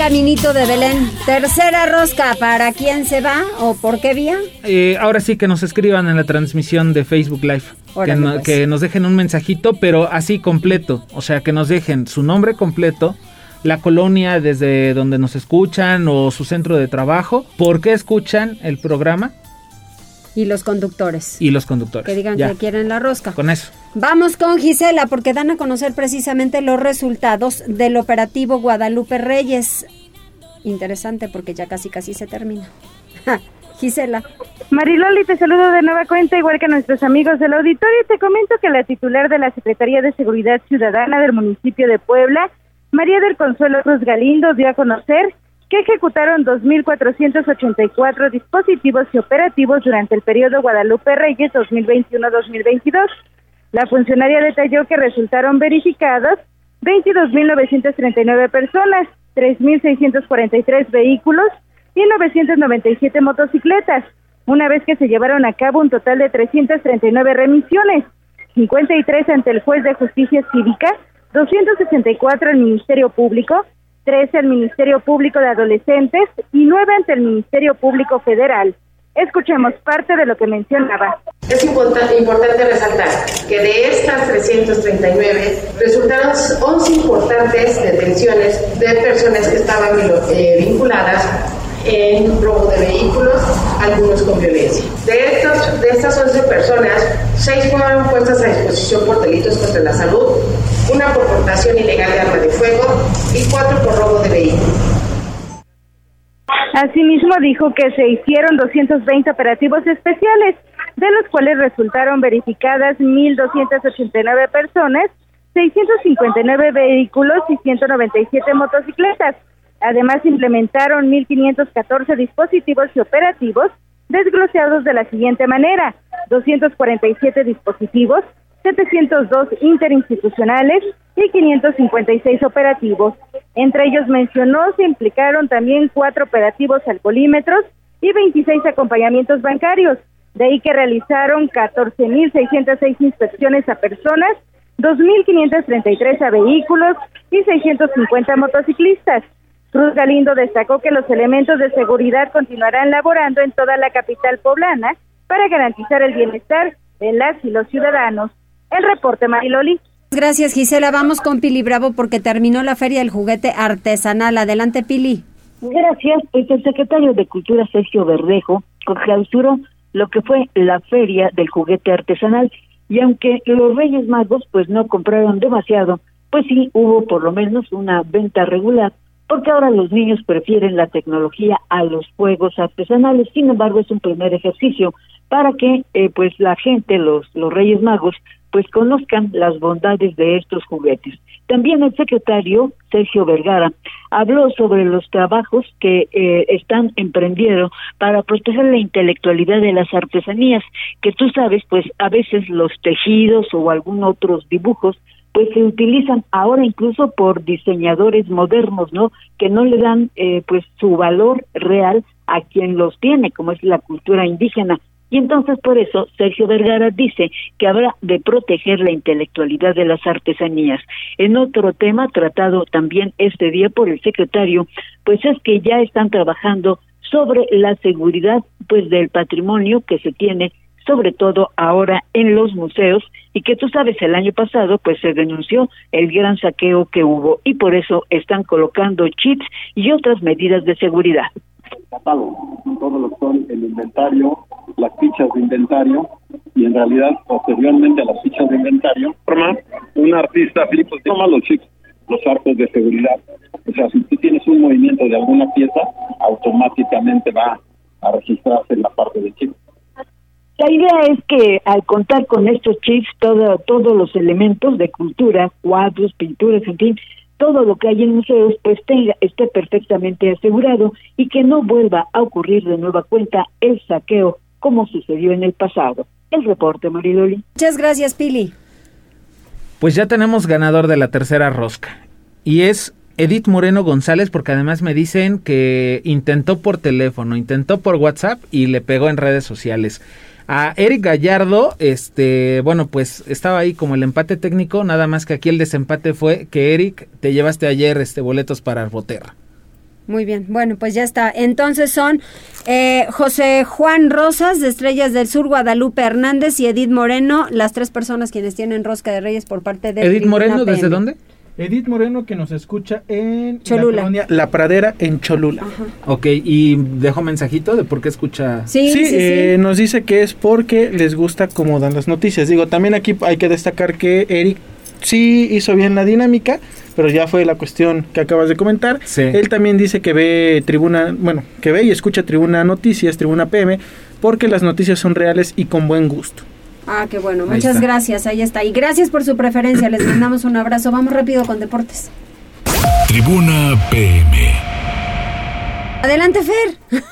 Caminito de Belén. Tercera rosca, ¿para quién se va o por qué vía? Eh, ahora sí que nos escriban en la transmisión de Facebook Live. Que, pues. que, nos dejen un mensajito, pero así completo. O sea, que nos dejen su nombre completo, la colonia desde donde nos escuchan o su centro de trabajo, por qué escuchan el programa. Y los conductores. Y los conductores. Que digan Ya. que quieren la rosca. Con eso. Vamos con Gisela porque dan a conocer precisamente los resultados del operativo Guadalupe Reyes. Interesante porque ya casi casi se termina. Gisela. Mariloli, te saludo de nueva cuenta, igual que nuestros amigos del auditorio. Te comento que la titular de la Secretaría de Seguridad Ciudadana del municipio de Puebla, María del Consuelo Cruz Galindo, dio a conocer que ejecutaron 2.484 dispositivos y operativos durante el periodo Guadalupe Reyes 2021-2022. La funcionaria detalló que resultaron verificadas 22.939 personas, 3.643 vehículos y 997 motocicletas, una vez que se llevaron a cabo un total de 339 remisiones, 53 ante el juez de justicia cívica, 264 al Ministerio Público, 13 al Ministerio Público de Adolescentes y 9 ante el Ministerio Público Federal. Escuchemos parte de lo que mencionaba. Es importante, resaltar que de estas 339 resultaron 11 importantes detenciones de personas que estaban eh, vinculadas en robo de vehículos, algunos con violencia. De, estos, de estas 11 personas, 6 fueron puestas a disposición por delitos contra la salud, una por portación ilegal de arma de fuego y 4 por robo de vehículos. Asimismo dijo que se hicieron 220 operativos especiales, de los cuales resultaron verificadas 1.289 personas, 659 vehículos y 197 motocicletas. Además, implementaron 1.514 dispositivos y operativos desgloseados de la siguiente manera. 247 dispositivos, 702 interinstitucionales y 556 operativos. Entre ellos mencionó se implicaron también cuatro operativos alcoholímetros y 26 acompañamientos bancarios. De ahí que realizaron 14.606 inspecciones a personas, 2.533 a vehículos y 650 motociclistas. Cruz Galindo destacó que los elementos de seguridad continuarán laborando en toda la capital poblana para garantizar el bienestar de las y los ciudadanos. El reporte, Mariloli. Gracias, Gisela. Vamos con Pili Bravo porque terminó la Feria del Juguete Artesanal. Adelante, Pili. Gracias. Pues el secretario de Cultura, Sergio Verdejo, clausuró lo que fue la Feria del Juguete Artesanal. Y aunque los Reyes Magos pues no compraron demasiado, pues sí hubo por lo menos una venta regular, porque ahora los niños prefieren la tecnología a los juegos artesanales. Sin embargo, es un primer ejercicio para que eh, pues la gente, los, los Reyes Magos, pues conozcan las bondades de estos juguetes. También el secretario Sergio Vergara habló sobre los trabajos que eh, están emprendiendo para proteger la intelectualidad de las artesanías, que tú sabes, pues a veces los tejidos o algún otros dibujos pues se utilizan ahora incluso por diseñadores modernos, ¿no? Que no le dan eh, pues su valor real a quien los tiene, como es la cultura indígena. Y entonces por eso Sergio Vergara dice que habrá de proteger la intelectualidad de las artesanías. En otro tema tratado también este día por el secretario, pues es que ya están trabajando sobre la seguridad pues del patrimonio que se tiene sobre todo ahora en los museos y que tú sabes el año pasado pues se denunció el gran saqueo que hubo y por eso están colocando chips y otras medidas de seguridad catálogo, todo lo que son el inventario, las fichas de inventario y en realidad posteriormente a las fichas de inventario forma un artista pues, toma los chips, los arcos de seguridad. O sea, si tú tienes un movimiento de alguna pieza, automáticamente va a registrarse en la parte de chip. La idea es que al contar con estos chips, todo, todos los elementos de cultura, cuadros, pinturas, en fin, todo lo que hay en museos pues tenga, esté perfectamente asegurado y que no vuelva a ocurrir de nueva cuenta el saqueo como sucedió en el pasado. El reporte, Mariloli. Muchas gracias, Pili. Pues ya tenemos ganador de la tercera rosca y es Edith Moreno González porque además me dicen que intentó por teléfono, intentó por WhatsApp y le pegó en redes sociales. A Eric Gallardo, este, bueno, pues estaba ahí como el empate técnico, nada más que aquí el desempate fue que Eric te llevaste ayer este boletos para Arboterra. Muy bien, bueno, pues ya está. Entonces son eh, José Juan Rosas de Estrellas del Sur, Guadalupe Hernández y Edith Moreno, las tres personas quienes tienen rosca de Reyes por parte de... Edith Moreno, ¿desde dónde? Edith Moreno que nos escucha en Cholula. La, Pradera en Cholula. Ok, y dejó mensajito de por qué escucha. Sí, sí, eh, nos dice que es porque les gusta cómo dan las noticias. Digo, también aquí hay que destacar que Eric sí hizo bien la dinámica, pero ya fue la cuestión que acabas de comentar. Él también dice que ve Tribuna, bueno, que ve y escucha Tribuna Noticias, Tribuna PM, porque las noticias son reales y con buen gusto. Ah, qué bueno. Muchas gracias. Ahí está. Y gracias por su preferencia. Les mandamos un abrazo. Vamos rápido con deportes. Tribuna PM. Adelante, Fer.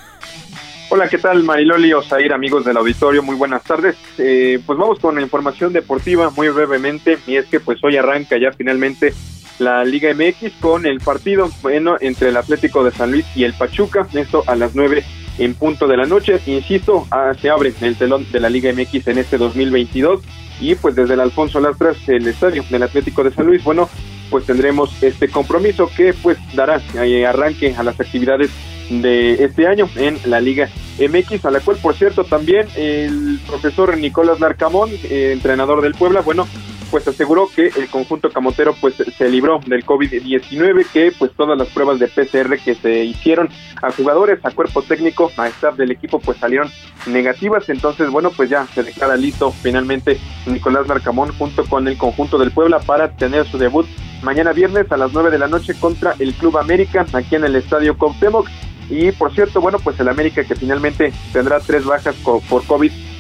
Hola, ¿qué tal Mariloli Osair, amigos del auditorio? Muy buenas tardes. Eh, pues vamos con la información deportiva muy brevemente y es que pues hoy arranca ya finalmente la Liga MX con el partido bueno entre el Atlético de San Luis y el Pachuca, esto a las 9 en punto de la noche. Insisto, ah, se abre el telón de la Liga MX en este 2022 y pues desde el Alfonso Lastras, el estadio del Atlético de San Luis, bueno, pues tendremos este compromiso que pues dará eh, arranque a las actividades de este año en la Liga MX, a la cual por cierto también el profesor Nicolás Larcamón, eh, entrenador del Puebla, bueno, pues aseguró que el conjunto camotero pues se libró del COVID-19, que pues todas las pruebas de PCR que se hicieron a jugadores, a cuerpo técnico, a staff del equipo pues salieron negativas, entonces bueno pues ya se declara listo finalmente Nicolás Larcamón junto con el conjunto del Puebla para tener su debut mañana viernes a las 9 de la noche contra el Club América aquí en el Estadio Cuauhtémoc. Y por cierto, bueno, pues el América que finalmente tendrá tres bajas por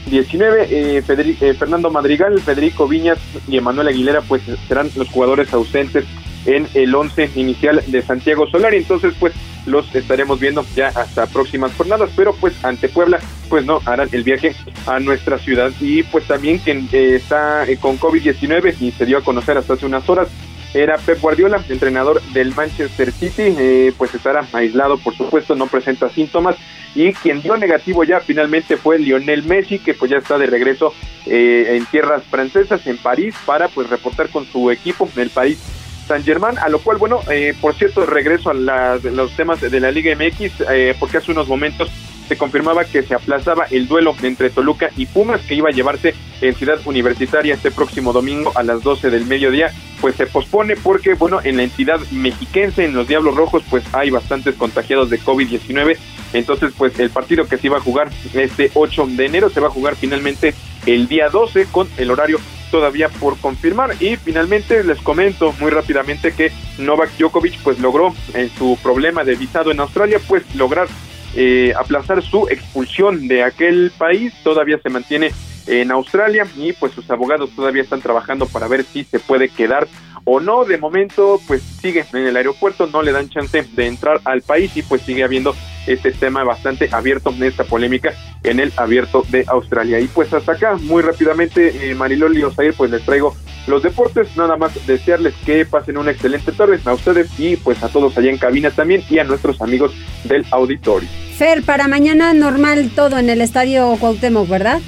COVID-19, eh, eh, Fernando Madrigal, Federico Viñas y Emanuel Aguilera, pues serán los jugadores ausentes en el once inicial de Santiago Solari. Entonces, pues los estaremos viendo ya hasta próximas jornadas, pero pues ante Puebla, pues no harán el viaje a nuestra ciudad. Y pues también quien eh, está con COVID-19 y se dio a conocer hasta hace unas horas, era Pep Guardiola, entrenador del Manchester City, eh, pues estará aislado, por supuesto, no presenta síntomas. Y quien dio negativo ya finalmente fue Lionel Messi, que pues ya está de regreso eh, en tierras francesas, en París, para pues reportar con su equipo en el París San Germán, a lo cual, bueno, eh, por cierto, regreso a los temas de la Liga MX, porque hace unos momentos se confirmaba que se aplazaba el duelo entre Toluca y Pumas que iba a llevarse en Ciudad Universitaria este próximo domingo a las 12 del mediodía, pues se pospone porque, bueno, en la entidad mexiquense, en los Diablos Rojos, pues hay bastantes contagiados de COVID-19. Entonces, pues el partido que se iba a jugar este 8 de enero se va a jugar finalmente el día 12 con el horario todavía por confirmar. Y finalmente les comento muy rápidamente que Novak Djokovic pues logró en su problema de visado en Australia pues lograr eh, aplazar su expulsión de aquel país. Todavía se mantiene en Australia y pues sus abogados todavía están trabajando para ver si se puede quedar o no. De momento pues sigue en el aeropuerto, no le dan chance de entrar al país y pues sigue habiendo este tema bastante abierto esta polémica en el abierto de Australia. Y pues hasta acá, muy rápidamente, eh, Mariloli Osair, pues les traigo los deportes. Nada más desearles que pasen una excelente tarde a ustedes y pues a todos allá en cabina también y a nuestros amigos del auditorio. Fer, para mañana normal todo en el estadio Cuauhtémoc, ¿verdad?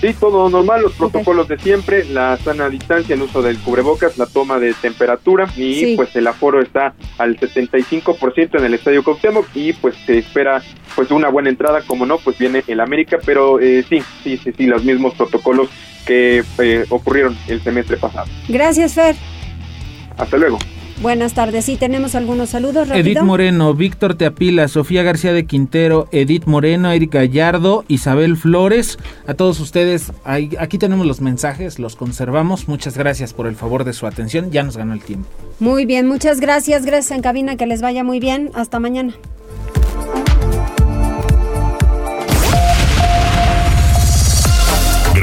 Sí, todo normal, los protocolos de siempre, la sana distancia, el uso del cubrebocas, la toma de temperatura y pues el aforo está al 75% en el Estadio Cuauhtémoc y pues se espera pues una buena entrada, como no, pues viene el América, pero eh, sí, sí, sí, sí, los mismos protocolos que eh, ocurrieron el semestre pasado. Gracias, Fer. Hasta luego. Buenas tardes. Sí, tenemos algunos saludos. Edith Moreno, Víctor Teapila, Sofía García de Quintero, Edith Moreno, Eric Gallardo, Isabel Flores. A todos ustedes, aquí tenemos los mensajes, los conservamos. Muchas gracias por el favor de su atención. Ya nos ganó el tiempo. Muy bien, muchas gracias. Gracias en cabina, que les vaya muy bien. Hasta mañana.